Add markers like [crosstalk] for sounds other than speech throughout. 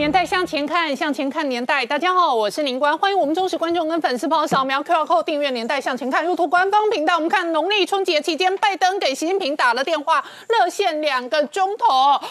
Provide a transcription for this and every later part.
年代向前看，向前看年代。大家好，我是林官，欢迎我们忠实观众跟粉丝朋友扫描 QR Code 订阅《年代向前看》YouTube 官方频道。我们看农历春节期间，拜登给习近平打了电话，热线两个钟头，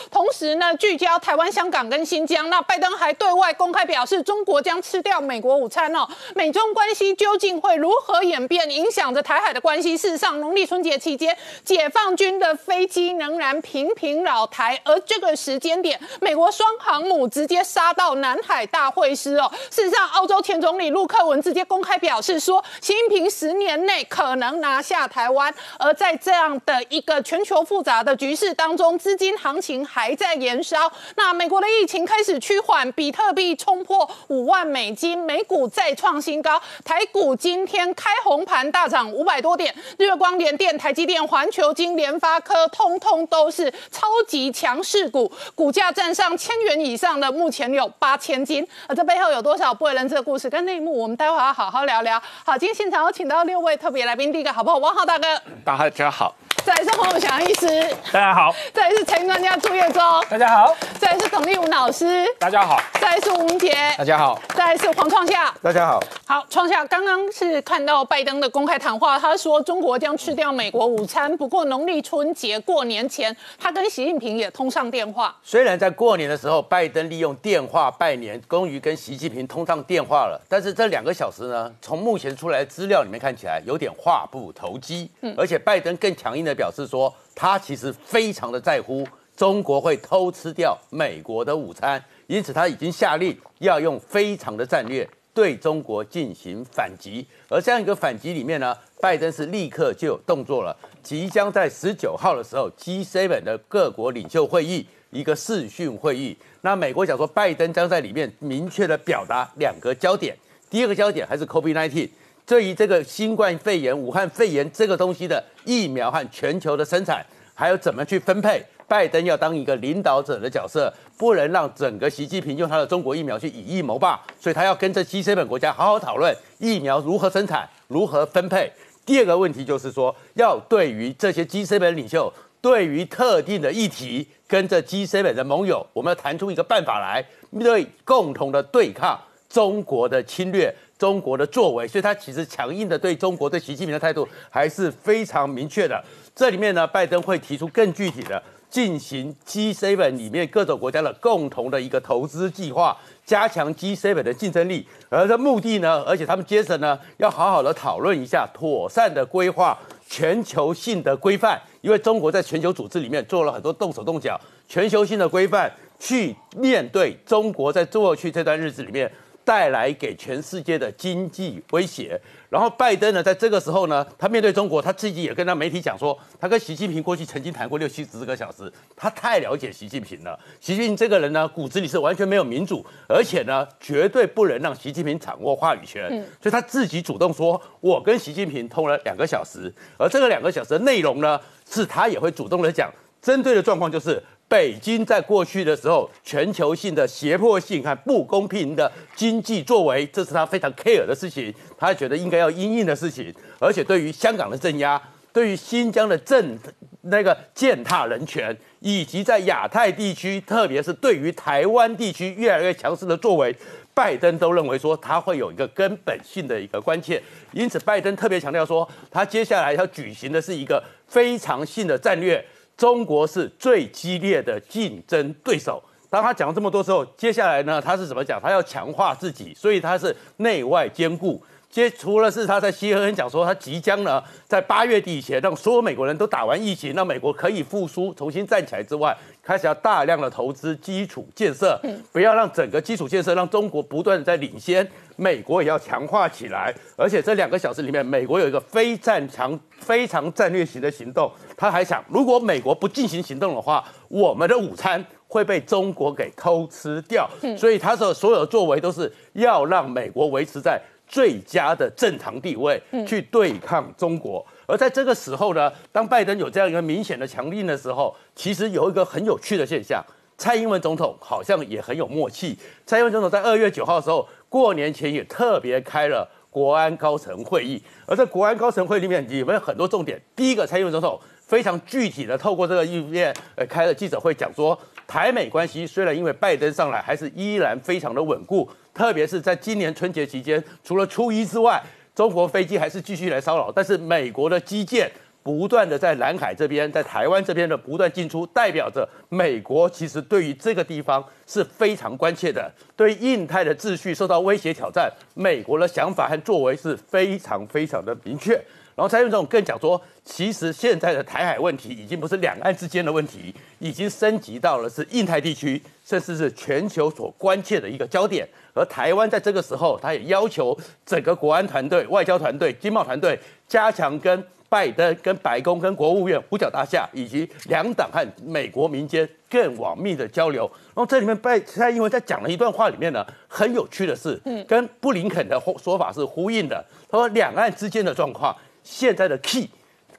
同时呢聚焦台湾、香港跟新疆。那拜登还对外公开表示，中国将吃掉美国午餐哦。美中关系究竟会如何演变，影响着台海的关系？事实上，农历春节期间，解放军的飞机仍然频频扰台，而这个时间点，美国双航母直接。杀到南海大会师哦！事实上，澳洲前总理陆克文直接公开表示说，习近平十年内可能拿下台湾。而在这样的一个全球复杂的局势当中，资金行情还在延烧。那美国的疫情开始趋缓，比特币冲破五万美金，美股再创新高，台股今天开红盘大涨五百多点，日光联电、台积电、环球金、联发科，通通都是超级强势股，股价站上千元以上的。目前有八千斤，而这背后有多少不为人知的故事跟内幕？我们待会要好好聊聊。好，今天现场有请到六位特别来宾，第一个好不好？王浩大哥，大家好。再来是黄永祥医师，大家好；再来是陈专家朱月忠，大家好；再来是董立武老师，大家好；再来是吴明杰，大家好；再来是黄创夏，大家好。好，创夏刚刚是看到拜登的公开谈话，他说中国将吃掉美国午餐。不过农历春节过年前，他跟习近平也通上电话。虽然在过年的时候，拜登利用电话拜年，终于跟习近平通上电话了，但是这两个小时呢，从目前出来的资料里面看起来有点话不投机。嗯，而且拜登更强的表示说。他其实非常的在乎中国会偷吃掉美国的午餐，因此他已经下令要用非常的战略对中国进行反击。而这样一个反击里面呢，拜登是立刻就有动作了，即将在十九号的时候，G7 的各国领袖会议一个视讯会议。那美国讲说，拜登将在里面明确的表达两个焦点，第二个焦点还是 COVID-19。对于这个新冠肺炎、武汉肺炎这个东西的疫苗和全球的生产，还有怎么去分配，拜登要当一个领导者的角色，不能让整个习近平用他的中国疫苗去以疫谋霸，所以他要跟这 G7 本国家好好讨论疫苗如何生产、如何分配。第二个问题就是说，要对于这些 G7 本领袖，对于特定的议题，跟着 G7 本的盟友，我们要谈出一个办法来，面对共同的对抗中国的侵略。中国的作为，所以他其实强硬的对中国、对习近平的态度还是非常明确的。这里面呢，拜登会提出更具体的进行 G7 里面各种国家的共同的一个投资计划，加强 G7 的竞争力。而这目的呢，而且他们接着呢，要好好的讨论一下，妥善的规划全球性的规范，因为中国在全球组织里面做了很多动手动脚，全球性的规范去面对中国在过去这段日子里面。带来给全世界的经济威胁，然后拜登呢，在这个时候呢，他面对中国，他自己也跟他媒体讲说，他跟习近平过去曾经谈过六七十个小时，他太了解习近平了。习近平这个人呢，骨子里是完全没有民主，而且呢，绝对不能让习近平掌握话语权。所以他自己主动说，我跟习近平通了两个小时，而这个两个小时的内容呢，是他也会主动的讲，针对的状况就是。北京在过去的时候，全球性的胁迫性和不公平的经济作为，这是他非常 care 的事情，他觉得应该要因应的事情。而且对于香港的镇压，对于新疆的政那个践踏人权，以及在亚太地区，特别是对于台湾地区越来越强势的作为，拜登都认为说他会有一个根本性的一个关切。因此，拜登特别强调说，他接下来要举行的是一个非常性的战略。中国是最激烈的竞争对手。当他讲了这么多之后，接下来呢，他是怎么讲？他要强化自己，所以他是内外兼顾。接除了是他在西恩讲说，他即将呢在八月底以前让所有美国人都打完疫情，让美国可以复苏、重新站起来之外，开始要大量的投资基础建设，不要让整个基础建设让中国不断的在领先，美国也要强化起来。而且这两个小时里面，美国有一个非战强、非常战略型的行动，他还想，如果美国不进行行动的话，我们的午餐会被中国给偷吃掉。所以他的所有作为都是要让美国维持在。最佳的正常地位去对抗中国，而在这个时候呢，当拜登有这样一个明显的强硬的时候，其实有一个很有趣的现象，蔡英文总统好像也很有默契。蔡英文总统在二月九号的时候，过年前也特别开了国安高层会议，而在国安高层会里面，里面有很多重点。第一个，蔡英文总统非常具体的透过这个议面，呃，开了记者会，讲说台美关系虽然因为拜登上来，还是依然非常的稳固，特别是在今年春节期间，除了初一之外，中国飞机还是继续来骚扰，但是美国的基建。不断的在南海这边，在台湾这边的不断进出，代表着美国其实对于这个地方是非常关切的，对印太的秩序受到威胁挑战，美国的想法和作为是非常非常的明确。然后蔡英文总更讲说，其实现在的台海问题已经不是两岸之间的问题，已经升级到了是印太地区，甚至是全球所关切的一个焦点。而台湾在这个时候，他也要求整个国安团队、外交团队、经贸团队加强跟。拜登跟白宫、跟国务院五角大厦，以及两党和美国民间更往密的交流。然后这里面拜蔡英文在讲了一段话里面呢，很有趣的是，嗯，跟布林肯的说法是呼应的。他说，两岸之间的状况，现在的 key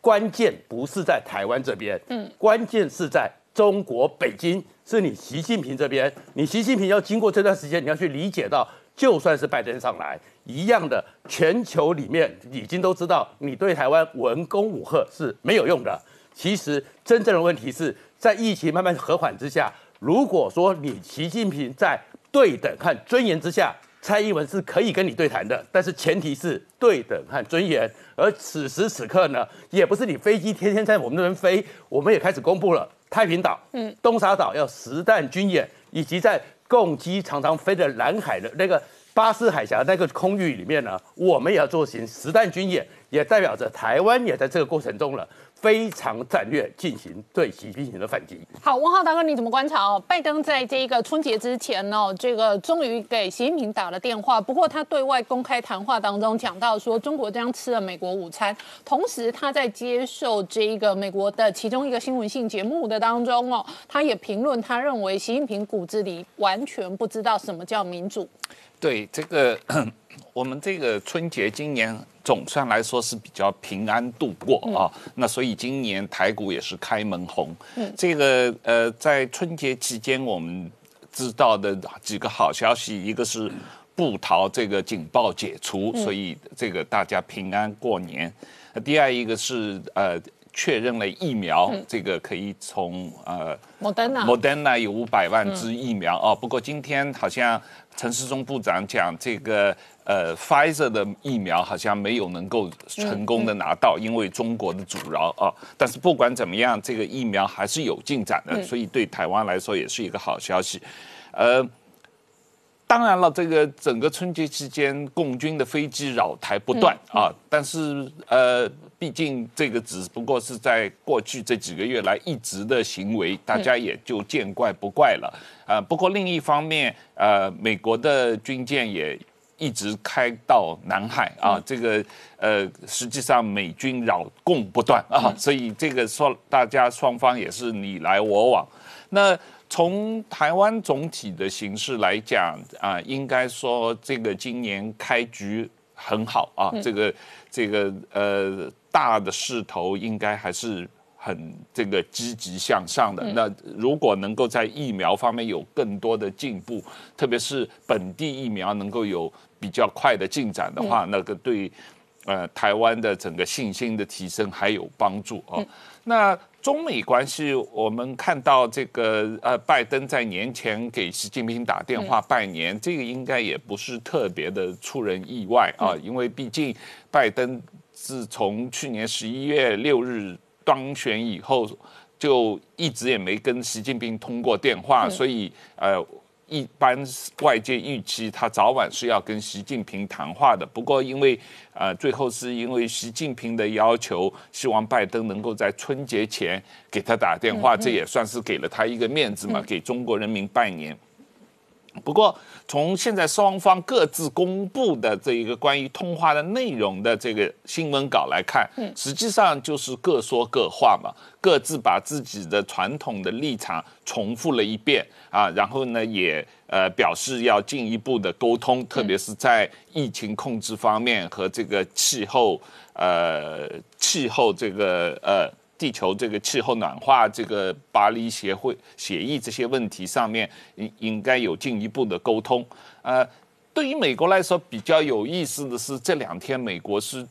关键不是在台湾这边，嗯，关键是在中国北京，是你习近平这边。你习近平要经过这段时间，你要去理解到。就算是拜登上来，一样的，全球里面已经都知道，你对台湾文攻武吓是没有用的。其实真正的问题是在疫情慢慢和缓之下，如果说你习近平在对等和尊严之下，蔡英文是可以跟你对谈的，但是前提是对等和尊严。而此时此刻呢，也不是你飞机天天在我们那边飞，我们也开始公布了太平岛、嗯，东沙岛要实弹军演，以及在。共机常常飞的南海的那个巴士海峡那个空域里面呢，我们也要做行实弹军演，也代表着台湾也在这个过程中了。非常战略进行对习近平的反击。好，文浩大哥，你怎么观察哦？拜登在这个春节之前呢，这个终于给习近平打了电话。不过他对外公开谈话当中讲到说，中国将吃了美国午餐。同时他在接受这一个美国的其中一个新闻性节目的当中哦，他也评论，他认为习近平骨子里完全不知道什么叫民主。对这个，我们这个春节今年。总算来说是比较平安度过啊，那所以今年台股也是开门红。嗯，这个呃，在春节期间我们知道的几个好消息，一个是布逃这个警报解除，所以这个大家平安过年。第二一个是呃。确认了疫苗，这个可以从呃，Moderna，Moderna 有五百万支疫苗哦。不过今天好像陈世忠部长讲，这个呃，Pfizer 的疫苗好像没有能够成功的拿到，因为中国的阻挠啊。但是不管怎么样，这个疫苗还是有进展的，所以对台湾来说也是一个好消息。呃，当然了，这个整个春节期间，共军的飞机扰台不断啊，但是呃。毕竟这个只不过是在过去这几个月来一直的行为，大家也就见怪不怪了。呃，不过另一方面，呃，美国的军舰也一直开到南海啊，这个呃，实际上美军扰共不断啊，所以这个说大家双方也是你来我往。那从台湾总体的形势来讲啊，应该说这个今年开局很好啊，这个这个呃。大的势头应该还是很这个积极向上的。那如果能够在疫苗方面有更多的进步，特别是本地疫苗能够有比较快的进展的话，那个对呃台湾的整个信心的提升还有帮助哦。那中美关系，我们看到这个呃拜登在年前给习近平打电话拜年，这个应该也不是特别的出人意外啊，因为毕竟拜登。自从去年十一月六日当选以后，就一直也没跟习近平通过电话，所以呃，一般外界预期他早晚是要跟习近平谈话的。不过因为呃，最后是因为习近平的要求，希望拜登能够在春节前给他打电话，这也算是给了他一个面子嘛，给中国人民拜年。不过，从现在双方各自公布的这一个关于通话的内容的这个新闻稿来看，嗯，实际上就是各说各话嘛，各自把自己的传统的立场重复了一遍啊，然后呢，也呃表示要进一步的沟通，特别是在疫情控制方面和这个气候呃气候这个呃。地球这个气候暖化、这个巴黎协会协议这些问题上面，应应该有进一步的沟通。呃，对于美国来说，比较有意思的是，这两天美国是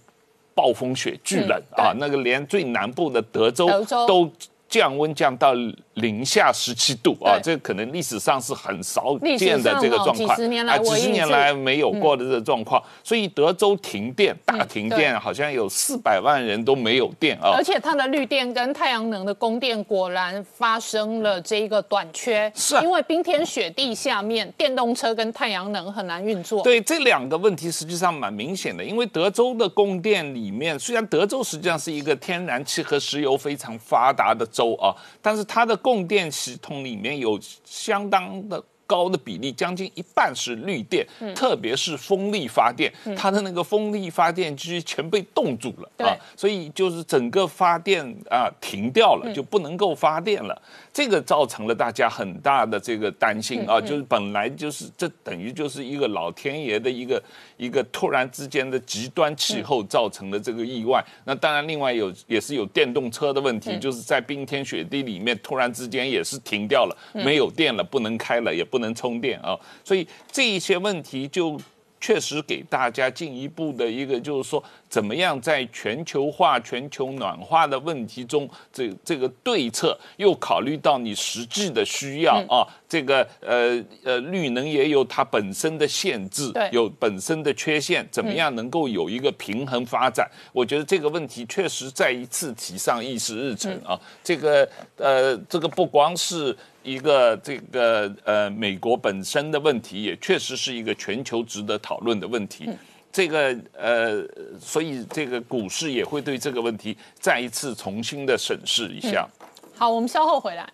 暴风雪巨冷啊，那个连最南部的德州都降温降到。零下十七度啊，这可能历史上是很少见的这个状况，啊，几十年来没有过的这个状况，所以德州停电，大停电，好像有四百万人都没有电啊。而且它的绿电跟太阳能的供电果然发生了这一个短缺，是因为冰天雪地下面，电动车跟太阳能很难运作。对这两个问题，实际上蛮明显的，因为德州的供电里面，虽然德州实际上是一个天然气和石油非常发达的州啊，但是它的供电系统里面有相当的。高的比例，将近一半是绿电，特别是风力发电，它的那个风力发电机全被冻住了啊，所以就是整个发电啊停掉了，就不能够发电了。这个造成了大家很大的这个担心啊，就是本来就是这等于就是一个老天爷的一个一个突然之间的极端气候造成的这个意外。那当然，另外有也是有电动车的问题，就是在冰天雪地里面突然之间也是停掉了，没有电了，不能开了，也不。能充电啊，所以这一些问题就确实给大家进一步的一个，就是说怎么样在全球化、全球暖化的问题中，这这个对策又考虑到你实际的需要啊，这个呃呃绿能也有它本身的限制，有本身的缺陷，怎么样能够有一个平衡发展？我觉得这个问题确实再一次提上议事日程啊，这个呃这个不光是。一个这个呃，美国本身的问题也确实是一个全球值得讨论的问题。这个呃，所以这个股市也会对这个问题再一次重新的审视一下。好，我们稍后回来。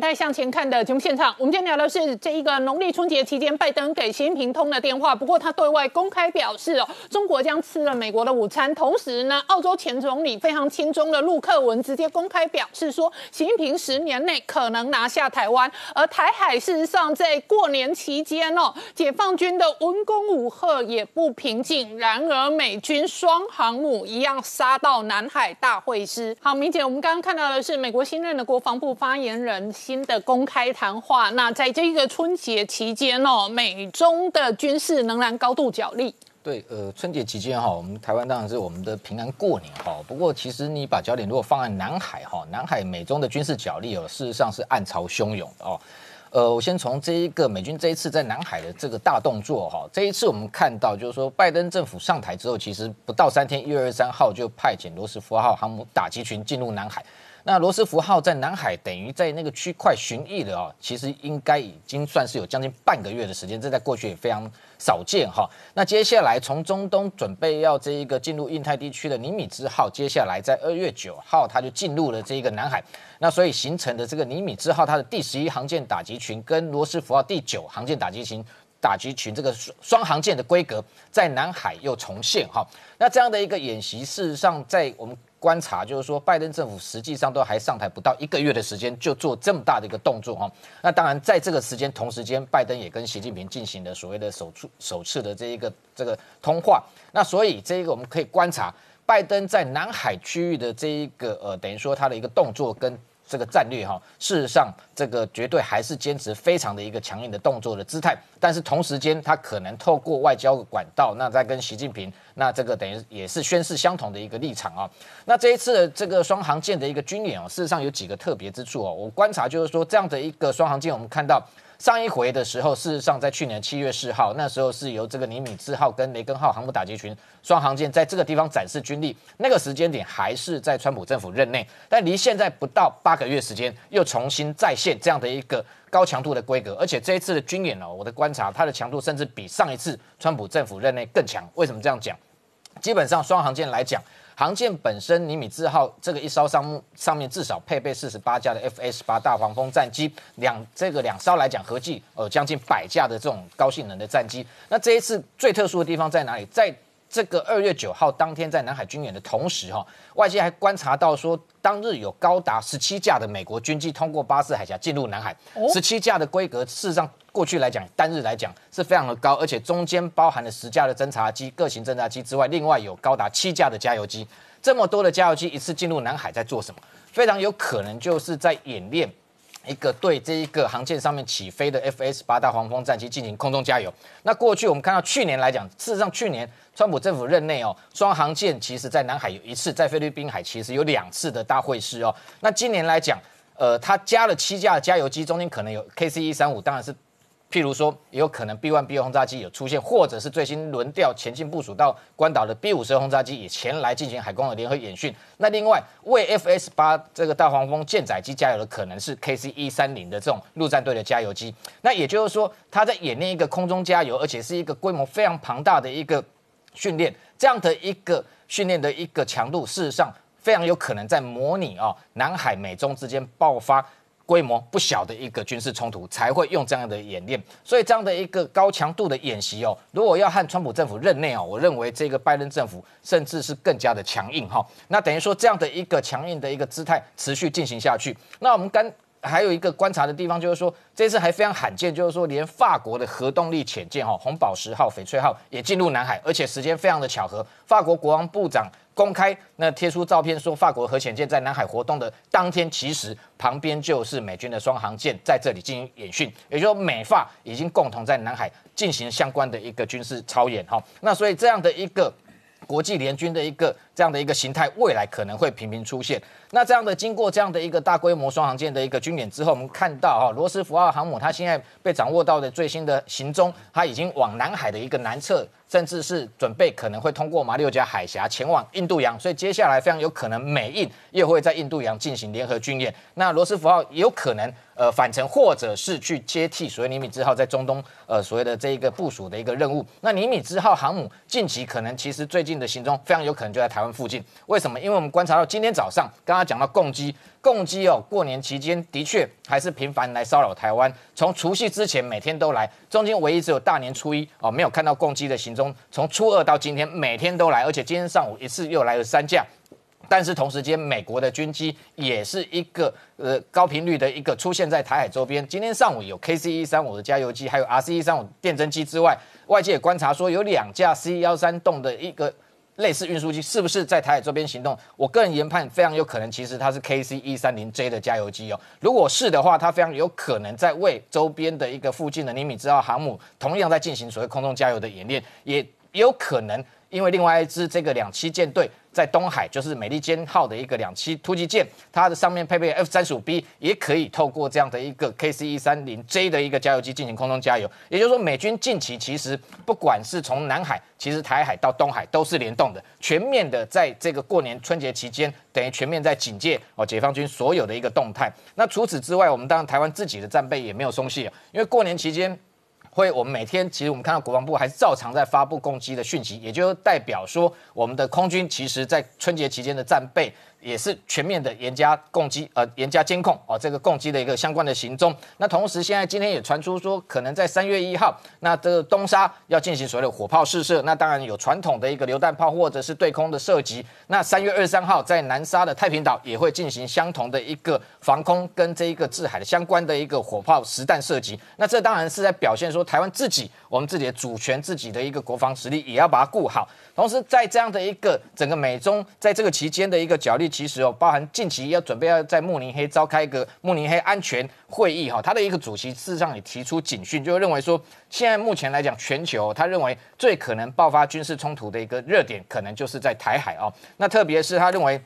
年代向前看的节目现场，我们今天聊的是这一个农历春节期间，拜登给习近平通了电话。不过他对外公开表示哦，中国将吃了美国的午餐。同时呢，澳洲前总理非常亲中的陆克文直接公开表示说，习近平十年内可能拿下台湾。而台海事实上在过年期间哦，解放军的文攻武赫也不平静。然而美军双航母一样杀到南海大会师。好，明姐，我们刚刚看到的是美国新任的国防部发言人。新的公开谈话，那在这个春节期间哦，美中的军事仍然高度角力。对，呃，春节期间哈，我们台湾当然是我们的平安过年哈。不过，其实你把焦点如果放在南海哈，南海美中的军事角力哦，事实上是暗潮汹涌的哦。呃，我先从这一个美军这一次在南海的这个大动作哈，这一次我们看到就是说，拜登政府上台之后，其实不到三天，一月二十三号就派遣罗斯福号航母打击群进入南海。那罗斯福号在南海等于在那个区块巡弋了啊，其实应该已经算是有将近半个月的时间，这在过去也非常少见哈。那接下来从中东准备要这一个进入印太地区的尼米兹号，接下来在二月九号它就进入了这一个南海，那所以形成的这个尼米兹号它的第十一航舰打击群跟罗斯福号第九航舰打击群打击群这个双双航舰的规格在南海又重现哈。那这样的一个演习，事实上在我们。观察就是说，拜登政府实际上都还上台不到一个月的时间，就做这么大的一个动作哈。那当然，在这个时间同时间，拜登也跟习近平进行了所谓的首次首次的这一个这个通话。那所以这一个我们可以观察，拜登在南海区域的这一个呃，等于说他的一个动作跟。这个战略哈，事实上这个绝对还是坚持非常的一个强硬的动作的姿态，但是同时间他可能透过外交管道，那在跟习近平，那这个等于也是宣示相同的一个立场啊。那这一次的这个双航舰的一个军演哦，事实上有几个特别之处哦。我观察就是说，这样的一个双航舰，我们看到。上一回的时候，事实上在去年七月四号，那时候是由这个尼米兹号跟雷根号航母打击群双航舰在这个地方展示军力。那个时间点还是在川普政府任内，但离现在不到八个月时间，又重新再现这样的一个高强度的规格。而且这一次的军演呢，我的观察，它的强度甚至比上一次川普政府任内更强。为什么这样讲？基本上双航舰来讲。航舰本身，尼米兹号这个一艘上目上面至少配备四十八架的 F S 八大黄蜂战机，两这个两艘来讲合计呃将近百架的这种高性能的战机。那这一次最特殊的地方在哪里？在这个二月九号当天在南海军演的同时，哈，外界还观察到说，当日有高达十七架的美国军机通过巴士海峡进入南海，十七架的规格，事实上过去来讲，单日来讲是非常的高，而且中间包含了十架的侦察机、各型侦察机之外，另外有高达七架的加油机，这么多的加油机一次进入南海在做什么？非常有可能就是在演练。一个对这一个航舰上面起飞的 F S 八大黄蜂战机进行空中加油。那过去我们看到去年来讲，事实上去年川普政府任内哦，双航舰其实在南海有一次，在菲律宾海其实有两次的大会师哦。那今年来讲，呃，它加了七架加油机，中间可能有 K C 一三五，当然是。譬如说，也有可能 B one B 轰炸机有出现，或者是最新轮调前进部署到关岛的 B 五十轰炸机也前来进行海空的联合演训。那另外为 F S 八这个大黄蜂舰载机加油的可能是 K C 一三零的这种陆战队的加油机。那也就是说，他在演练一个空中加油，而且是一个规模非常庞大的一个训练，这样的一个训练的一个强度，事实上非常有可能在模拟啊南海美中之间爆发。规模不小的一个军事冲突才会用这样的演练，所以这样的一个高强度的演习哦，如果要和川普政府任内哦，我认为这个拜登政府甚至是更加的强硬哈。那等于说这样的一个强硬的一个姿态持续进行下去，那我们刚还有一个观察的地方就是说，这次还非常罕见，就是说连法国的核动力潜舰哈红宝石号、翡翠号也进入南海，而且时间非常的巧合，法国国防部长。公开那贴出照片说，法国核潜舰在南海活动的当天，其实旁边就是美军的双航舰在这里进行演训，也就是说美法已经共同在南海进行相关的一个军事操演哈。那所以这样的一个国际联军的一个这样的一个形态，未来可能会频频出现。那这样的经过这样的一个大规模双航舰的一个军演之后，我们看到哈罗斯福号航母它现在被掌握到的最新的行踪，它已经往南海的一个南侧。甚至是准备可能会通过马六甲海峡前往印度洋，所以接下来非常有可能美印又会在印度洋进行联合军演。那罗斯福号有可能呃返程，或者是去接替所谓尼米兹号在中东呃所谓的这一个部署的一个任务。那尼米兹号航母近期可能其实最近的行踪非常有可能就在台湾附近。为什么？因为我们观察到今天早上刚刚讲到共机。共机哦，过年期间的确还是频繁来骚扰台湾。从除夕之前每天都来，中间唯一只有大年初一哦没有看到共机的行踪。从初二到今天每天都来，而且今天上午一次又来了三架。但是同时间，美国的军机也是一个呃高频率的一个出现在台海周边。今天上午有 KC 一三五的加油机，还有 RC 一三五电侦机之外，外界也观察说有两架 C 幺三栋的一个。类似运输机是不是在台海周边行动？我个人研判非常有可能，其实它是 KC 一三零 J 的加油机哦。如果是的话，它非常有可能在为周边的一个附近的尼米兹号航母同样在进行所谓空中加油的演练，也有可能因为另外一支这个两栖舰队。在东海就是美利坚号的一个两栖突击舰，它的上面配备 F 三十五 B，也可以透过这样的一个 KC 一三零 J 的一个加油机进行空中加油。也就是说，美军近期其实不管是从南海，其实台海到东海都是联动的，全面的在这个过年春节期间，等于全面在警戒哦解放军所有的一个动态。那除此之外，我们当然台湾自己的战备也没有松懈，因为过年期间。会，我们每天其实我们看到国防部还是照常在发布攻击的讯息，也就代表说我们的空军其实在春节期间的战备。也是全面的严加攻击，呃，严加监控哦，这个攻击的一个相关的行踪。那同时，现在今天也传出说，可能在三月一号，那这个东沙要进行所谓的火炮试射。那当然有传统的一个榴弹炮或者是对空的射击。那三月二十三号在南沙的太平岛也会进行相同的一个防空跟这一个制海的相关的一个火炮实弹射击。那这当然是在表现说，台湾自己我们自己的主权、自己的一个国防实力也要把它顾好。同时，在这样的一个整个美中在这个期间的一个角力。其实哦，包含近期要准备要在慕尼黑召开一个慕尼黑安全会议哈，他的一个主席事实上也提出警讯，就认为说，现在目前来讲，全球他认为最可能爆发军事冲突的一个热点，可能就是在台海哦。那特别是他认为，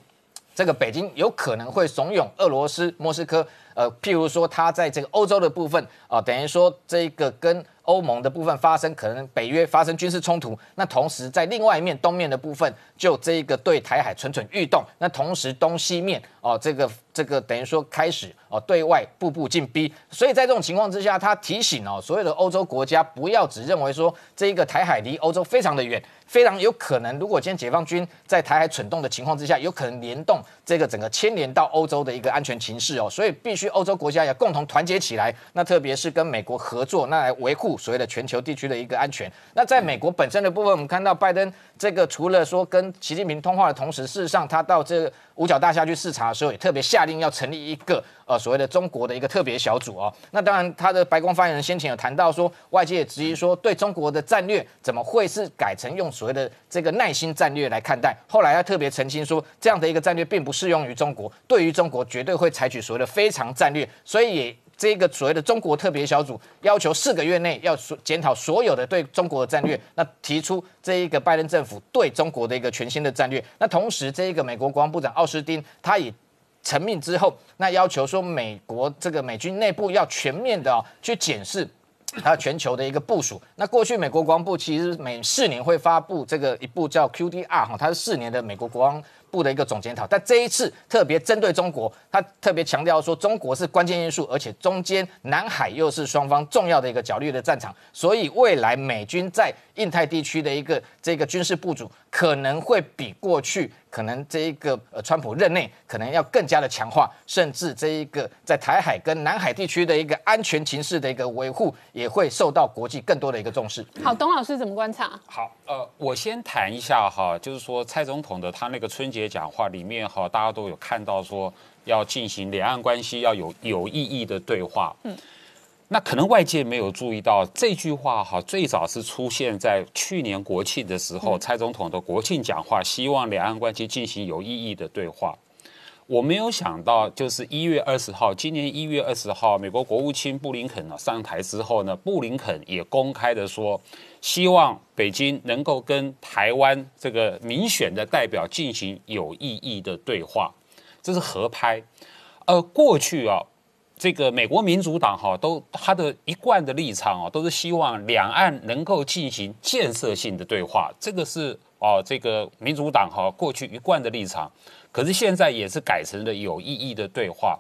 这个北京有可能会怂恿俄罗斯莫斯科，呃，譬如说他在这个欧洲的部分啊，等于说这个跟。欧盟的部分发生可能北约发生军事冲突，那同时在另外一面东面的部分就这一个对台海蠢蠢欲动，那同时东西面哦，这个这个等于说开始哦对外步步进逼。所以在这种情况之下，他提醒哦所有的欧洲国家不要只认为说这一个台海离欧洲非常的远。非常有可能，如果今天解放军在台海蠢动的情况之下，有可能联动这个整个牵连到欧洲的一个安全情势哦，所以必须欧洲国家要共同团结起来。那特别是跟美国合作，那来维护所谓的全球地区的一个安全。那在美国本身的部分，我们看到拜登这个除了说跟习近平通话的同时，事实上他到这五角大厦去视察的时候，也特别下令要成立一个呃所谓的中国的一个特别小组哦。那当然，他的白宫发言人先前有谈到说，外界也质疑说，对中国的战略怎么会是改成用所谓的这个耐心战略来看待？后来他特别澄清说，这样的一个战略并不适用于中国，对于中国绝对会采取所谓的非常战略。所以也这个所谓的中国特别小组要求四个月内要检讨所有的对中国的战略，那提出这一个拜登政府对中国的一个全新的战略。那同时，这一个美国国防部长奥斯汀他也成命之后，那要求说美国这个美军内部要全面的去检视。还有全球的一个部署。那过去美国国防部其实每四年会发布这个一部叫 QDR 哈，它是四年的美国国防部的一个总检讨。但这一次特别针对中国，他特别强调说中国是关键因素，而且中间南海又是双方重要的一个角力的战场，所以未来美军在印太地区的一个这个军事部署可能会比过去。可能这一个呃，川普任内可能要更加的强化，甚至这一个在台海跟南海地区的一个安全情势的一个维护，也会受到国际更多的一个重视。好，董老师怎么观察？好，呃，我先谈一下哈，就是说蔡总统的他那个春节讲话里面哈，大家都有看到说要进行两岸关系要有有意义的对话。嗯。那可能外界没有注意到这句话哈，最早是出现在去年国庆的时候，蔡总统的国庆讲话，希望两岸关系进行有意义的对话。我没有想到，就是一月二十号，今年一月二十号，美国国务卿布林肯呢上台之后呢，布林肯也公开的说，希望北京能够跟台湾这个民选的代表进行有意义的对话，这是合拍。呃，过去啊。这个美国民主党哈都他的一贯的立场啊，都是希望两岸能够进行建设性的对话，这个是哦这个民主党哈过去一贯的立场，可是现在也是改成了有意义的对话。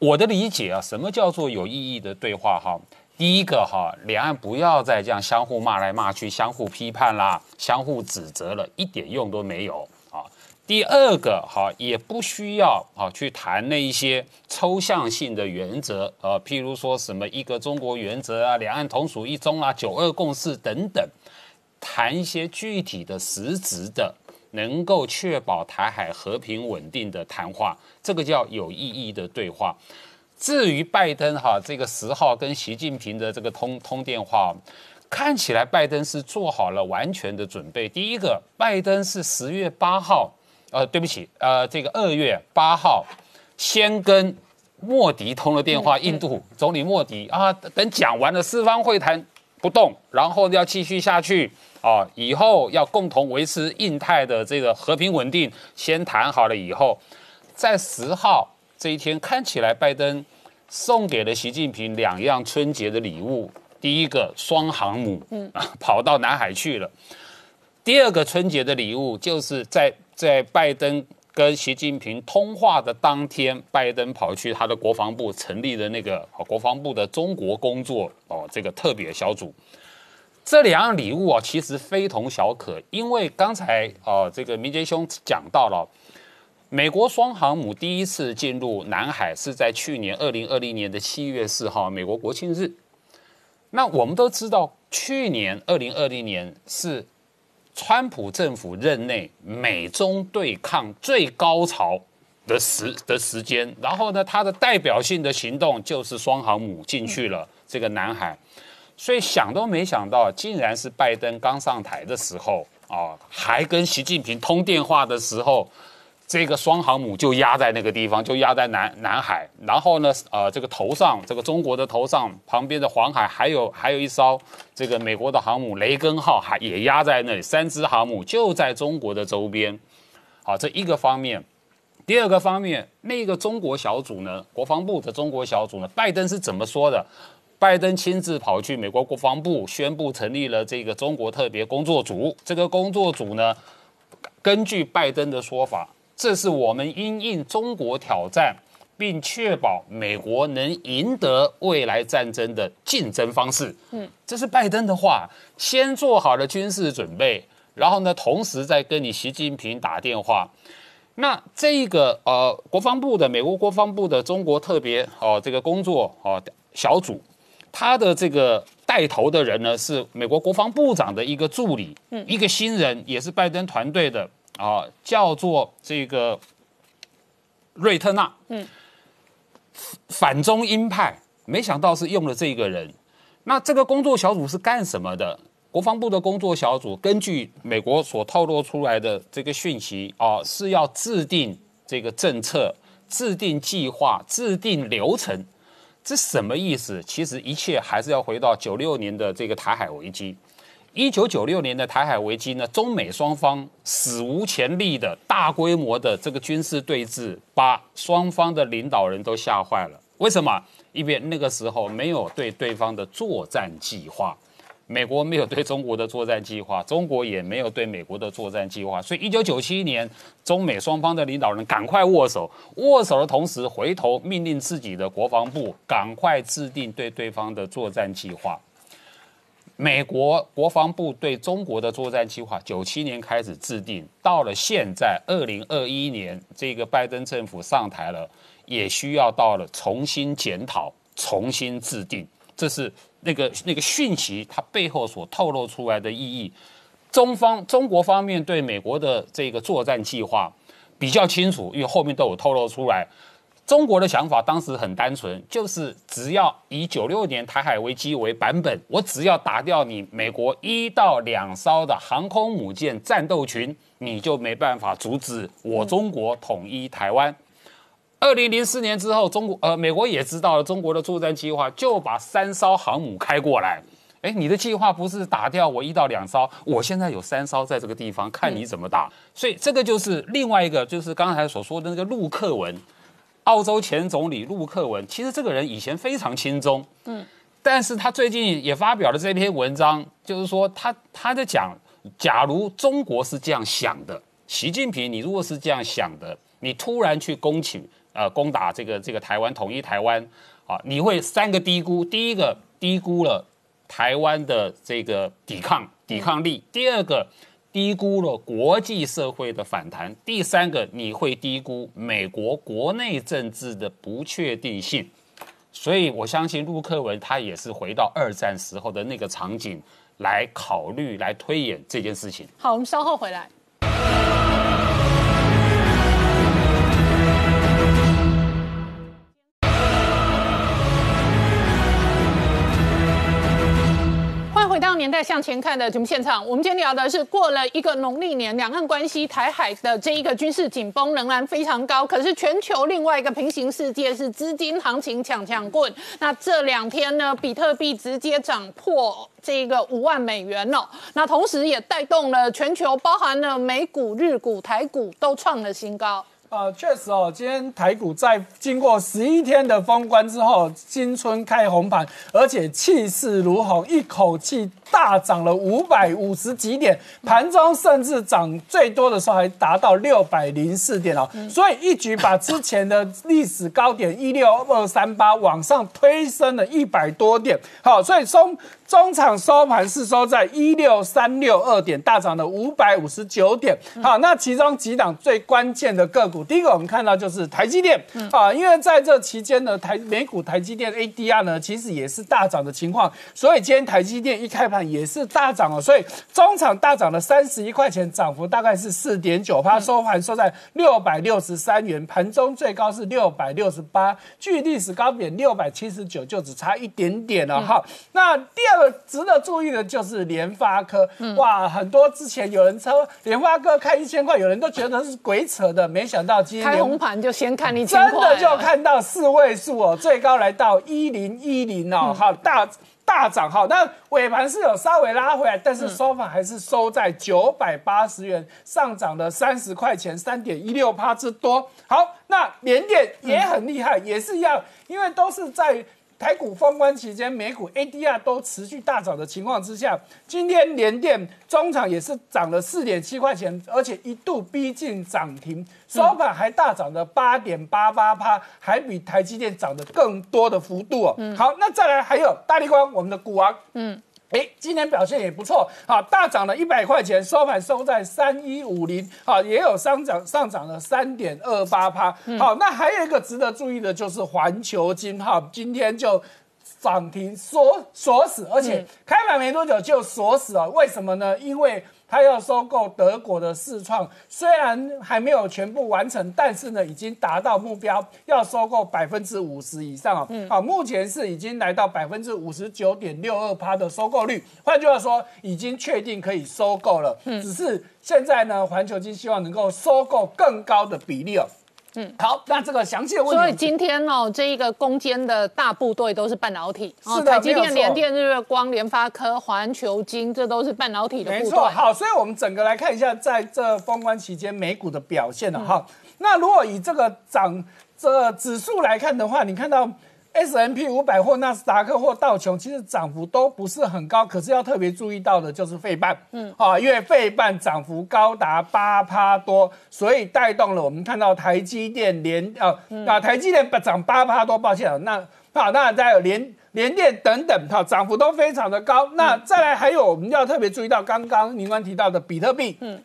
我的理解啊，什么叫做有意义的对话哈？第一个哈，两岸不要再这样相互骂来骂去、相互批判啦、相互指责了，一点用都没有啊。第二个哈，也不需要啊去谈那一些抽象性的原则啊，譬如说什么一个中国原则啊，两岸同属一中啊，九二共识等等，谈一些具体的实质的，能够确保台海和平稳定的谈话，这个叫有意义的对话。至于拜登哈这个十号跟习近平的这个通通电话，看起来拜登是做好了完全的准备。第一个，拜登是十月八号。呃，对不起，呃，这个二月八号，先跟莫迪通了电话，印度总理莫迪啊，等讲完了四方会谈不动，然后要继续下去啊，以后要共同维持印太的这个和平稳定，先谈好了以后，在十号这一天，看起来拜登送给了习近平两样春节的礼物，第一个双航母，嗯啊，跑到南海去了，第二个春节的礼物就是在。在拜登跟习近平通话的当天，拜登跑去他的国防部成立的那个国防部的中国工作哦，这个特别小组。这两样礼物啊，其实非同小可，因为刚才哦，这个明杰兄讲到了，美国双航母第一次进入南海是在去年二零二零年的七月四号，美国国庆日。那我们都知道，去年二零二零年是。川普政府任内，美中对抗最高潮的时的时间，然后呢，他的代表性的行动就是双航母进去了这个南海，所以想都没想到，竟然是拜登刚上台的时候啊，还跟习近平通电话的时候。这个双航母就压在那个地方，就压在南南海。然后呢，呃，这个头上，这个中国的头上旁边的黄海，还有还有一艘这个美国的航母雷根号，还也压在那里。三只航母就在中国的周边。好，这一个方面。第二个方面，那个中国小组呢，国防部的中国小组呢，拜登是怎么说的？拜登亲自跑去美国国防部，宣布成立了这个中国特别工作组。这个工作组呢，根据拜登的说法。这是我们因应中国挑战，并确保美国能赢得未来战争的竞争方式。嗯，这是拜登的话，先做好了军事准备，然后呢，同时再跟你习近平打电话。那这一个呃，国防部的美国国防部的中国特别哦这个工作哦小组，他的这个带头的人呢是美国国防部长的一个助理，嗯，一个新人也是拜登团队的啊，叫做这个瑞特纳，嗯，反中鹰派，没想到是用了这个人。那这个工作小组是干什么的？国防部的工作小组根据美国所透露出来的这个讯息啊，是要制定这个政策、制定计划、制定流程。这什么意思？其实一切还是要回到九六年的这个台海危机。一九九六年的台海危机呢，中美双方史无前例的大规模的这个军事对峙，把双方的领导人都吓坏了。为什么？因为那个时候没有对对方的作战计划。美国没有对中国的作战计划，中国也没有对美国的作战计划，所以一九九七年，中美双方的领导人赶快握手，握手的同时回头命令自己的国防部赶快制定对对方的作战计划。美国国防部对中国的作战计划，九七年开始制定，到了现在二零二一年，这个拜登政府上台了，也需要到了重新检讨、重新制定，这是。那个那个讯息，它背后所透露出来的意义，中方中国方面对美国的这个作战计划比较清楚，因为后面都有透露出来。中国的想法当时很单纯，就是只要以九六年台海危机为版本，我只要打掉你美国一到两艘的航空母舰战斗群，你就没办法阻止我中国统一台湾。二零零四年之后，中国呃，美国也知道了中国的作战计划，就把三艘航母开过来。哎，你的计划不是打掉我一到两艘，我现在有三艘在这个地方，看你怎么打。所以这个就是另外一个，就是刚才所说的那个陆克文，澳洲前总理陆克文。其实这个人以前非常轻中，嗯，但是他最近也发表了这篇文章，就是说他他在讲，假如中国是这样想的，习近平，你如果是这样想的，你突然去攻取。呃，攻打这个这个台湾，统一台湾，啊，你会三个低估：第一个低估了台湾的这个抵抗抵抗力；第二个低估了国际社会的反弹；第三个你会低估美国国内政治的不确定性。所以我相信陆克文他也是回到二战时候的那个场景来考虑、来推演这件事情。好，我们稍后回来。回到年代向前看的节目现场，我们今天聊的是过了一个农历年，两岸关系、台海的这一个军事紧绷仍然非常高。可是全球另外一个平行世界是资金行情抢抢棍。那这两天呢，比特币直接涨破这个五万美元了。那同时也带动了全球，包含了美股、日股、台股都创了新高。呃，确实哦，今天台股在经过十一天的封关之后，新春开红盘，而且气势如虹，一口气大涨了五百五十几点，盘中甚至涨最多的时候还达到六百零四点哦，所以一举把之前的历史高点一六二三八往上推升了一百多点。好，所以中中场收盘是收在一六三六二点，大涨了五百五十九点。好，那其中几档最关键的个股。第一个我们看到就是台积电啊，因为在这期间呢，台美股台积电 ADR 呢其实也是大涨的情况，所以今天台积电一开盘也是大涨哦，所以中场大涨了三十一块钱，涨幅大概是四点九趴，收盘收在六百六十三元，盘中最高是六百六十八，距历史高点六百七十九就只差一点点了哈。那第二个值得注意的就是联发科，哇，很多之前有人说联发科开一千块，有人都觉得是鬼扯的，没想到。今天开红盘就先看你真的就看到四位数哦，最高来到一零一零哦，好大大涨哈。那尾盘是有稍微拉回来，但是收盘还是收在九百八十元，上涨了三十块钱，三点一六帕之多。好，那连电也很厉害，也是一样，因为都是在。台股封关期间，美股 ADR 都持续大涨的情况之下，今天联电中场也是涨了四点七块钱，而且一度逼近涨停，收盘还大涨了八点八八趴，还比台积电涨得更多的幅度哦。好，那再来还有大力光，我们的股王，嗯。哎，今年表现也不错，好，大涨了一百块钱，收盘收在三一五零，好，也有上涨上涨了三点二八趴，好，那还有一个值得注意的就是环球金，哈，今天就涨停锁锁死，而且开盘没多久就锁死了，为什么呢？因为他要收购德国的世创，虽然还没有全部完成，但是呢，已经达到目标，要收购百分之五十以上哦。嗯，好，目前是已经来到百分之五十九点六二趴的收购率，换句话说，已经确定可以收购了。嗯，只是现在呢，环球金希望能够收购更高的比例哦。嗯，好，那这个详细的问题，所以今天哦，这一个攻坚的大部队都是半导体，是台积电、联电、日月光、联发科、环球金，这都是半导体的没错。好，所以我们整个来看一下，在这封关期间美股的表现了哈。那如果以这个涨这指数来看的话，你看到。S M P 五百或纳斯达克或道琼，其实涨幅都不是很高，可是要特别注意到的就是费半，嗯，啊，因为费半涨幅高达八趴多，所以带动了我们看到台积电连啊，啊，台积电涨八趴多，抱歉了，那好，那再有联联电等等，哈，涨幅都非常的高。那再来还有我们要特别注意到刚刚宁官提到的比特币，嗯。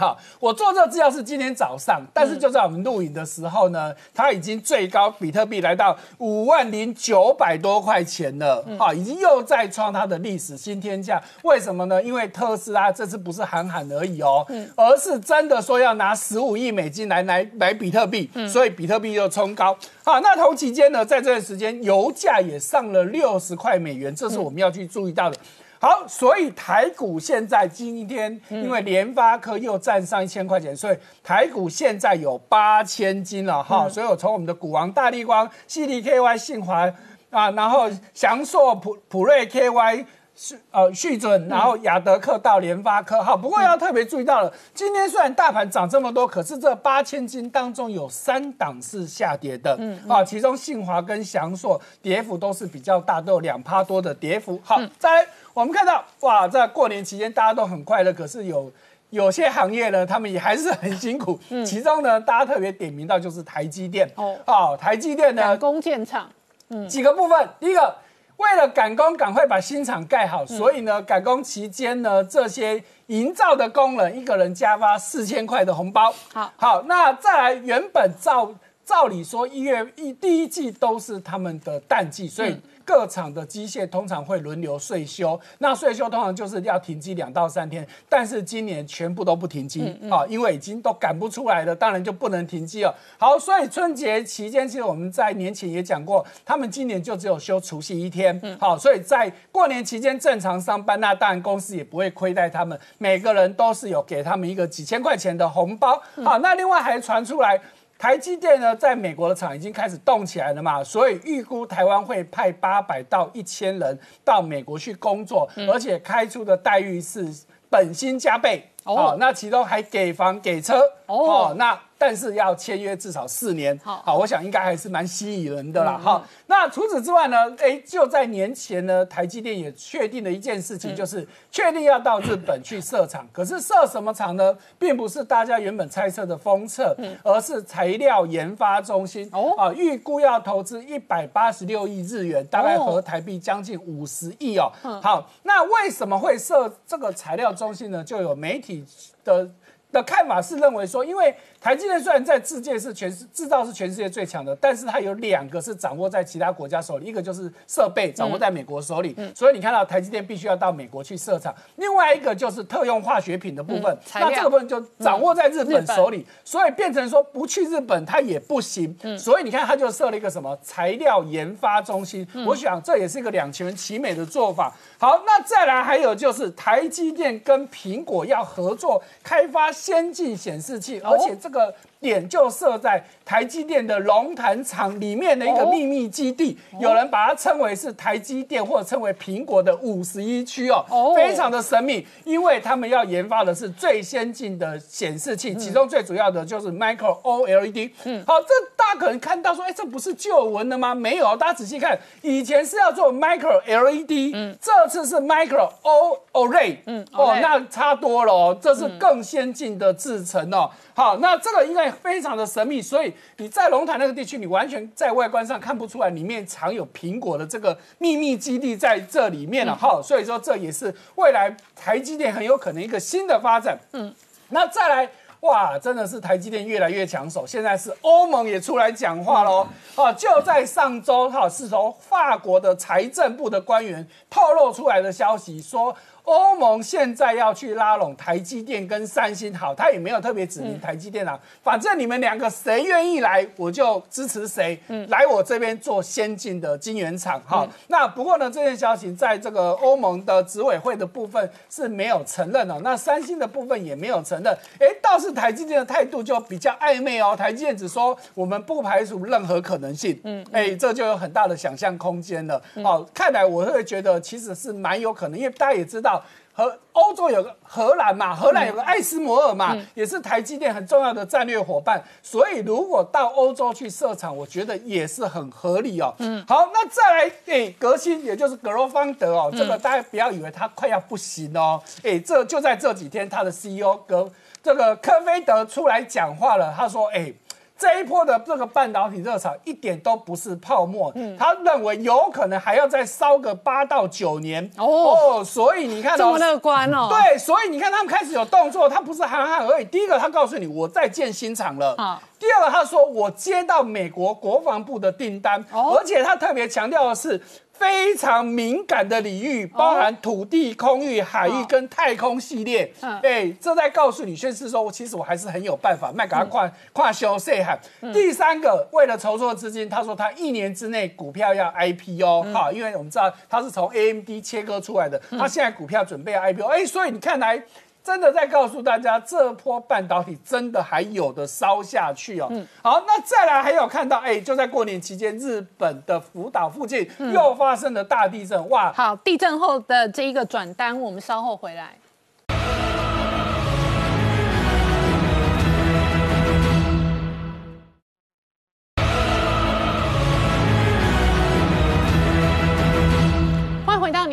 好，我做这个资料是今天早上，但是就在我们录影的时候呢，它已经最高比特币来到五万零九百多块钱了，好，已经又再创它的历史新天价。为什么呢？因为特斯拉这次不是喊喊而已哦，而是真的说要拿十五亿美金来来买比特币，所以比特币又冲高。好，那同期间呢，在这段时间油价也上了六十块美元，这是我们要去注意到的。好，所以台股现在今天因为联发科又占上一千块钱，所以台股现在有八千金了哈。所以我从我们的股王大力光、c d KY、信华啊，然后翔硕、普普瑞 KY。是呃续准，然后亚德克到联发科，好，不过要特别注意到了，今天虽然大盘涨这么多，可是这八千金当中有三档是下跌的，嗯，啊，其中信华跟翔硕跌幅都是比较大，都有两趴多的跌幅。好，再来我们看到，哇，在过年期间大家都很快乐，可是有有些行业呢，他们也还是很辛苦，[laughs] 嗯，其中呢，大家特别点名到就是台积电，哦，好，台积电呢，工建厂，嗯，几个部分，第一个。为了赶工，赶快把新厂盖好，所以呢，赶工期间呢，这些营造的工人一个人加发四千块的红包。好，好，那再来，原本照照理说一月一第一季都是他们的淡季，所以。各厂的机械通常会轮流税休，那税休通常就是要停机两到三天，但是今年全部都不停机啊，因为已经都赶不出来了，当然就不能停机了。好，所以春节期间，其实我们在年前也讲过，他们今年就只有休除夕一天。好，所以在过年期间正常上班，那当然公司也不会亏待他们，每个人都是有给他们一个几千块钱的红包。好，那另外还传出来。台积电呢，在美国的厂已经开始动起来了嘛，所以预估台湾会派八百到一千人到美国去工作，而且开出的待遇是本薪加倍。哦，那其中还给房给车。哦，那。但是要签约至少四年，好，我想应该还是蛮吸引人的啦。好，那除此之外呢？哎，就在年前呢，台积电也确定了一件事情，就是确定要到日本去设厂。[coughs] 可是设什么厂呢？并不是大家原本猜测的封测，而是材料研发中心。哦，啊，预估要投资一百八十六亿日元，大概合台币将近五十亿哦。好，那为什么会设这个材料中心呢？就有媒体的的看法是认为说，因为台积电虽然在世界是全世制造是全世界最强的，但是它有两个是掌握在其他国家手里，一个就是设备掌握在美国手里，所以你看到台积电必须要到美国去设厂；另外一个就是特用化学品的部分，那这个部分就掌握在日本手里，所以变成说不去日本它也不行。所以你看，它就设了一个什么材料研发中心，我想这也是一个两全其美的做法。好，那再来还有就是台积电跟苹果要合作开发先进显示器，而且这。个点就设在台积电的龙潭厂里面的一个秘密基地，有人把它称为是台积电或者称为苹果的五十一区哦，非常的神秘，因为他们要研发的是最先进的显示器，其中最主要的就是 Micro OLED。嗯，好，这大家可能看到说，哎，这不是旧闻了吗？没有，大家仔细看，以前是要做 Micro LED，嗯，这次是 Micro O OLED，嗯，哦，那差多了哦，这是更先进的制程哦。好，那这个应该非常的神秘，所以你在龙潭那个地区，你完全在外观上看不出来里面藏有苹果的这个秘密基地在这里面了。哈，所以说这也是未来台积电很有可能一个新的发展。嗯，那再来，哇，真的是台积电越来越抢手，现在是欧盟也出来讲话喽。哦，就在上周，哈，是从法国的财政部的官员透露出来的消息说。欧盟现在要去拉拢台积电跟三星，好，他也没有特别指明台积电啊，反正你们两个谁愿意来，我就支持谁，来我这边做先进的晶圆厂，哈。那不过呢，这件消息在这个欧盟的执委会的部分是没有承认哦，那三星的部分也没有承认，哎，倒是台积电的态度就比较暧昧哦，台积电只说我们不排除任何可能性，嗯，哎，这就有很大的想象空间了，哦，看来我会觉得其实是蛮有可能，因为大家也知道。和欧洲有个荷兰嘛，荷兰有个艾斯摩尔嘛，也是台积电很重要的战略伙伴，所以如果到欧洲去设厂，我觉得也是很合理哦。嗯，好，那再来，哎，革新，也就是格罗方德哦，这个大家不要以为他快要不行哦，哎，这就在这几天，他的 CEO 格这个科菲德出来讲话了，他说，哎。这一波的这个半导体热潮一点都不是泡沫，他认为有可能还要再烧个八到九年。哦，所以你看这么乐观哦，对，所以你看他们开始有动作，他不是喊喊而已。第一个，他告诉你我在建新厂了。啊；第二个，他说我接到美国国防部的订单，而且他特别强调的是。非常敏感的领域，包含土地、空域、海域跟太空系列。哎，这在告诉你，宣示说，其实我还是很有办法，卖给他跨跨修税哈。第三个，为了筹措资金，他说他一年之内股票要 IPO 哈，因为我们知道他是从 AMD 切割出来的，他现在股票准备 IPO。哎，所以你看来。真的在告诉大家，这波半导体真的还有的烧下去哦。嗯，好，那再来还有看到，哎，就在过年期间，日本的福岛附近又发生了大地震，哇！好，地震后的这一个转单，我们稍后回来。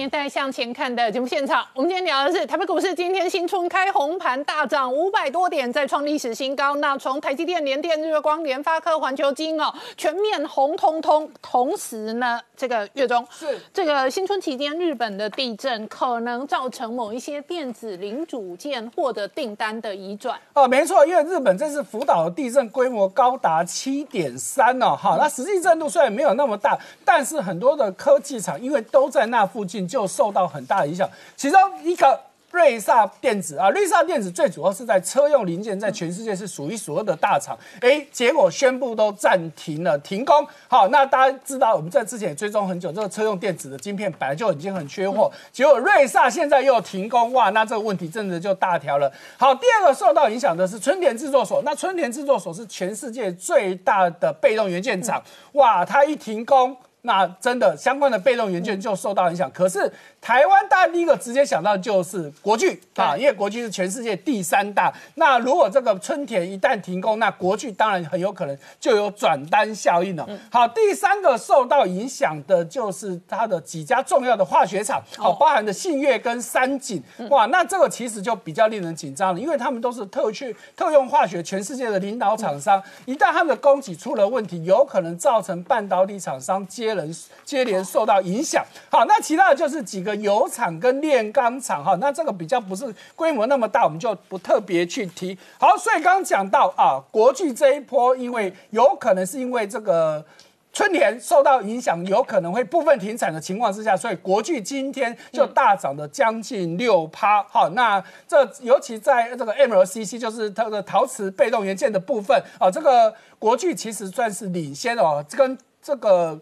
年代向前看的节目现场，我们今天聊的是台北股市今天新春开红盘大涨五百多点，再创历史新高。那从台积电、联电、日月光、联发科、环球金哦，全面红彤彤。同时呢，这个月中是这个新春期间，日本的地震可能造成某一些电子零组件获得订单的移转哦，没错，因为日本这次福岛的地震规模高达七点三哦，哈，那实际震度虽然没有那么大，但是很多的科技厂因为都在那附近。就就受到很大的影响，其中一个瑞萨电子啊，瑞萨电子最主要是在车用零件，在全世界是数一数二的大厂，哎，结果宣布都暂停了，停工。好，那大家知道我们在之前也追踪很久，这个车用电子的晶片本来就已经很缺货，结果瑞萨现在又停工，哇，那这个问题真的就大条了。好，第二个受到影响的是春田制作所，那春田制作所是全世界最大的被动元件厂，哇，它一停工。那真的相关的被动元件就受到影响，可是台湾大家第一个直接想到就是国巨啊，因为国巨是全世界第三大。那如果这个春田一旦停工，那国巨当然很有可能就有转单效应了。好，第三个受到影响的就是它的几家重要的化学厂，好，包含的信越跟三井。哇，那这个其实就比较令人紧张了，因为他们都是特去特用化学全世界的领导厂商，一旦他们的供给出了问题，有可能造成半导体厂商接。人接连受到影响。好，那其他的就是几个油厂跟炼钢厂哈，那这个比较不是规模那么大，我们就不特别去提。好，所以刚刚讲到啊，国巨这一波，因为有可能是因为这个春田受到影响，有可能会部分停产的情况之下，所以国巨今天就大涨了将近六趴。好，那这尤其在这个 MLCC，就是它的陶瓷被动元件的部分啊，这个国巨其实算是领先哦，跟这个。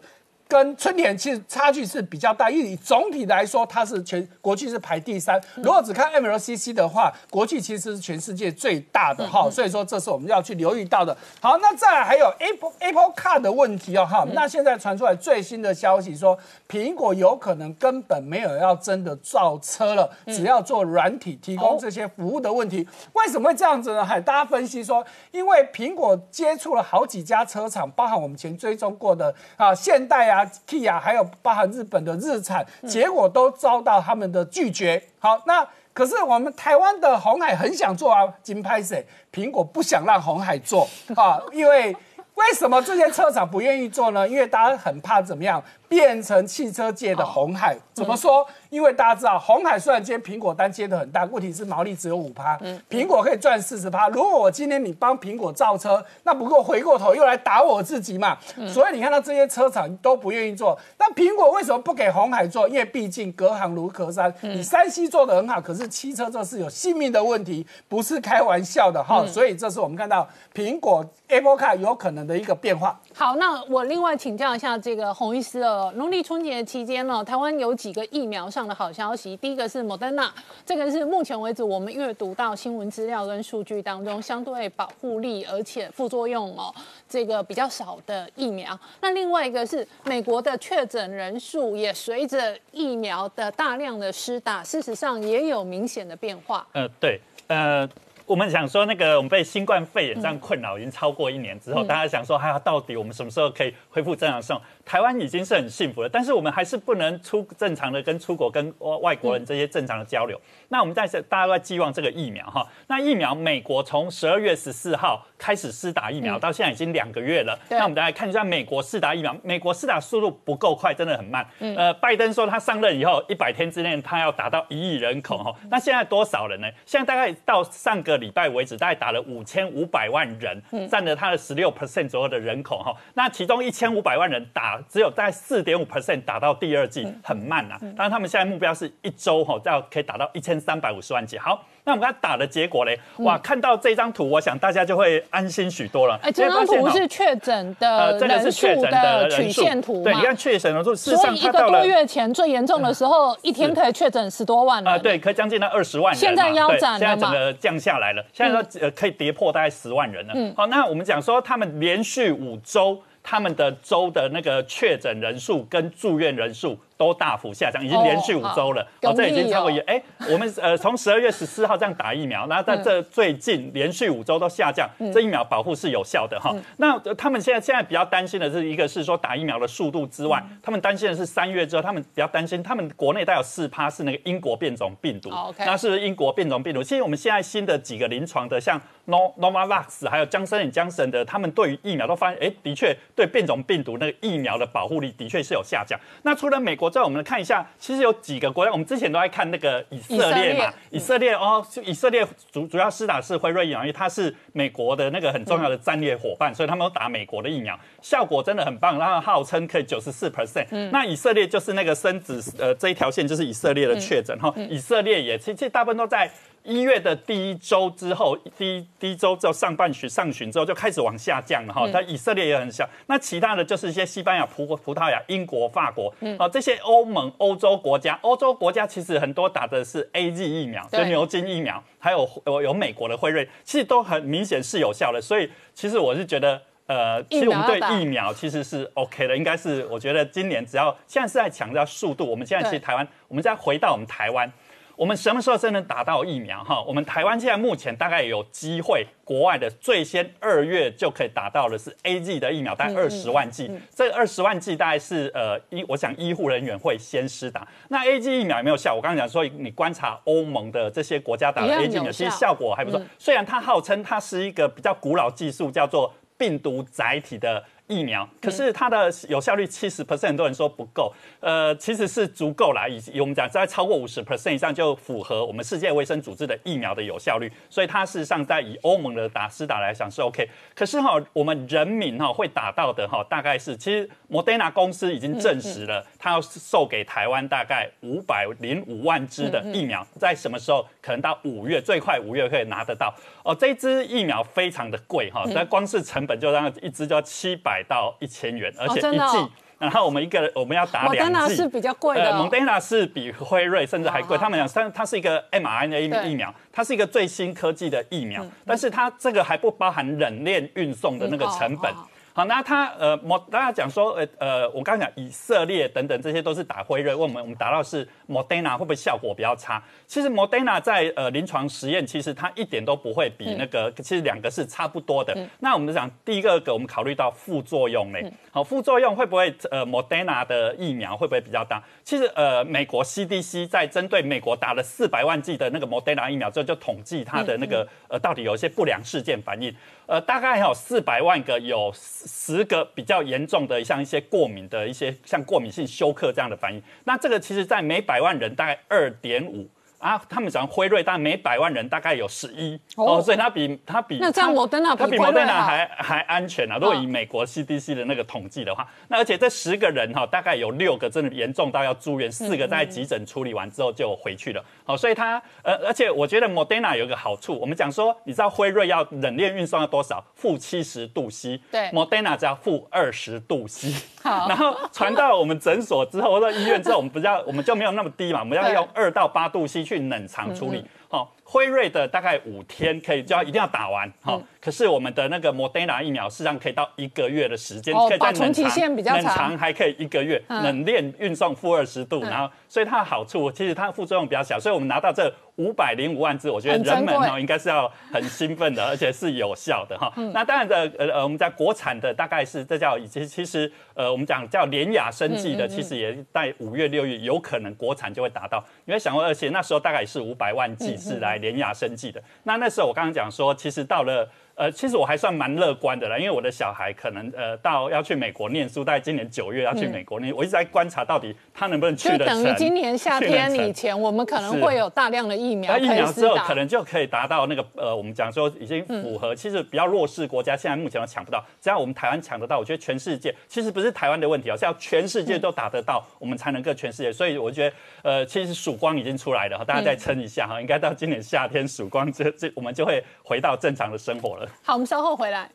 跟春田其实差距是比较大，因为以总体来说，它是全国际是排第三。如果只看 MLCC 的话，国际其实是全世界最大的哈，所以说这是我们要去留意到的。好，那再来还有 Apple Apple Car 的问题哦哈，那现在传出来最新的消息说，苹果有可能根本没有要真的造车了，只要做软体提供这些服务的问题。为什么会这样子呢？还大家分析说，因为苹果接触了好几家车厂，包含我们前追踪过的啊现代啊。啊，Kia 还有包含日本的日产，结果都遭到他们的拒绝。好，那可是我们台湾的红海很想做啊，金拍谁？苹果不想让红海做啊，因为为什么这些车厂不愿意做呢？因为大家很怕怎么样？变成汽车界的红海，怎么说？因为大家知道，红海虽然今天苹果单接的很大，问题是毛利只有五趴，苹果可以赚四十趴。如果我今天你帮苹果造车，那不过回过头又来打我自己嘛。所以你看到这些车厂都不愿意做，那苹果为什么不给红海做？因为毕竟隔行如隔山，你山西做的很好，可是汽车这是有性命的问题，不是开玩笑的哈。所以这是我们看到苹果 Apple Car 有可能的一个变化。好，那我另外请教一下这个洪医师哦。农历春节期间呢，台湾有几个疫苗上的好消息。第一个是莫德纳，这个是目前为止我们阅读到新闻资料跟数据当中相对保护力而且副作用哦这个比较少的疫苗。那另外一个是美国的确诊人数也随着疫苗的大量的施打，事实上也有明显的变化。呃，对，呃。我们想说，那个我们被新冠肺炎这样困扰已经超过一年之后，大家想说，还到底我们什么时候可以恢复正常生活？台湾已经是很幸福了，但是我们还是不能出正常的跟出国跟外国人这些正常的交流。那我们在这大家都在寄望这个疫苗哈。那疫苗，美国从十二月十四号开始施打疫苗，到现在已经两个月了。那我们大家看一下美国施打疫苗，美国施打速度不够快，真的很慢。呃，拜登说他上任以后一百天之内他要达到一亿人口哈。那现在多少人呢？现在大概到上个礼拜为止，大概打了五千五百万人，占了他的十六 percent 左右的人口哈。那其中一千五百万人打只有在四点五 percent 打到第二季，很慢啊。当然他们现在目标是一周哈，要可以打到一千。三百五十万剂，好，那我们看打的结果嘞，哇，看到这张图，我想大家就会安心许多了。哎，这张图是确诊的人数的曲线图对，你看确诊人数，所以一个多月前最严重的时候，一天可以确诊十多万了。啊，对，可以将近到二十万人。现在腰斩了现在整个降下来了，现在说呃可以跌破大概十万人了。嗯，好，那我们讲说他们连续五周，他们的州的那个确诊人数跟住院人数。都大幅下降，已经连续五周了。哦，这已经超过一哎，我们呃从十二月十四号这样打疫苗，那在这最近连续五周都下降，这疫苗保护是有效的哈。那他们现在现在比较担心的是，一个是说打疫苗的速度之外，他们担心的是三月之后，他们比较担心他们国内带有四趴是那个英国变种病毒。那是英国变种病毒。其实我们现在新的几个临床的，像 Novavax 还有江森与江森的，他们对于疫苗都发现，哎，的确对变种病毒那个疫苗的保护力的确是有下降。那除了美国。在我们看一下，其实有几个国家，我们之前都在看那个以色列嘛，以色列哦，以色列主主要施打是辉瑞疫苗，因为它是美国的那个很重要的战略伙伴，所以他们都打美国的疫苗，效果真的很棒，然后号称可以九十四 percent。那以色列就是那个生子呃这一条线就是以色列的确诊哈，以色列也其实大部分都在。一月的第一周之后，第一第一周之后上半旬上旬之后就开始往下降了哈。它以色列也很小，那其他的就是一些西班牙、葡葡萄牙、英国、法国，啊这些欧盟、欧洲国家，欧洲国家其实很多打的是 A G 疫苗，就牛津疫苗，还有有有美国的辉瑞，其实都很明显是有效的。所以其实我是觉得，呃，其实我们对疫苗其实是 OK 的，应该是我觉得今年只要现在是在强调速度，我们现在其实台湾，我们再回到我们台湾。我们什么时候真能打到疫苗？哈，我们台湾现在目前大概有机会，国外的最先二月就可以打到的是 A G 的疫苗，大概二十万剂。这二十万剂大概是呃医，我想医护人员会先施打。那 A G 疫苗有没有效？我刚刚讲说，你观察欧盟的这些国家打的 A G 疫苗，其实效果还不错。虽然它号称它是一个比较古老技术，叫做病毒载体的。疫苗，可是它的有效率七十 percent，很多人说不够，呃，其实是足够啦。以我们讲，在超过五十 percent 以上就符合我们世界卫生组织的疫苗的有效率，所以它事实上在以欧盟的打施打来讲是 OK。可是哈，我们人民哈会打到的哈，大概是其实莫德纳公司已经证实了，它要售给台湾大概五百零五万支的疫苗，在什么时候可能到五月，最快五月可以拿得到。哦，这支疫苗非常的贵哈，那光是成本就让一支就要七百到一千元，而且一剂然后我们一个我们要打两剂。是比较贵的蒙。德纳是比辉瑞甚至还贵，他们讲，它它是一个 mRNA 疫苗，它是一个最新科技的疫苗，但是它这个还不包含冷链运送的那个成本嗯哦哦。好，那他呃，莫大家讲说，呃呃，我刚刚讲以色列等等这些都是打辉瑞，问我们我们打到是 Moderna 会不会效果比较差？其实 Moderna 在呃临床实验，其实它一点都不会比那个，其实两个是差不多的。那我们讲第一个个，我们考虑到副作用嘞，好，副作用会不会呃 Moderna 的疫苗会不会比较大？其实呃，美国 CDC 在针对美国打了四百万剂的那个 Moderna 疫苗之后，就统计它的那个呃到底有一些不良事件反应。呃，大概有四百万个，有十个比较严重的，像一些过敏的一些，像过敏性休克这样的反应。那这个其实在每百万人大概二点五。啊，他们讲辉瑞，但每百万人大概有十一哦哦，所以它比它比那这样它 Moderna 比它比辉瑞 Moderna 好还还安全啊。如果以嗯美国 CDC 的那个统计的话，那而且这十个人哈、大概有六个真的严重到要住院，四个在急诊处理完之后就回去了。好、所以它呃，而且我觉得 Moderna 有一个好处，我们讲说，你知道辉瑞要冷链运送要多少？负七十度 C，对，Moderna 只要负二十度 C。[laughs] 好 [laughs] 然后传到我们诊所之后，或者医院之后，我们不要我们就没有那么低嘛，我们要用二到八度 C 去冷藏处理。好、辉瑞的大概五天可以就要一定要打完。好、可是我们的那个 Moderna 疫苗实际上可以到一个月的时间，哦可以在保存期冷藏冷藏还可以一个月，嗯。冷链运送负二十度，然后所以它的好处其实它的副作用比较小，所以我们拿到这五百零五万字，我觉得人们贵哈应该是要很兴奋的，[laughs] 而且是有效的哈。嗯那当然的呃呃，我们在国产的大概是这叫其实其实呃我们讲叫联雅生技嗯的，其实也在五月六月有可能国产就会达到。因为想过，而且那时候大概也是五百万嗯剂是来联雅生计的。那那时候我刚刚讲说，其实到了。呃，其实我还算蛮乐观的啦，因为我的小孩可能呃到要去美国念书，大概今年九月要去美国念，我一直在观察到底他能不能去就得成。等于今年夏天以前，我们可能会有大量的疫苗疫苗之后可。能就可以达到那个呃，我们讲说已经符合，其实比较弱势国家现在目前都抢不到，只要我们台湾抢得到，我觉得全世界其实不是台湾的问题哦，是要全世界都打得到，我们才能够全世界。所以我觉得呃，其实曙光已经出来了，大家再撑一下哈，应该到今年夏天曙光这这我们就会回到正常的生活了。好，我们稍后回来。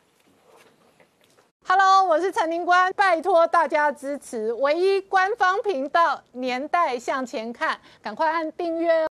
Hello，我是陈宁官，拜托大家支持唯一官方频道《年代向前看》，赶快按订阅哦。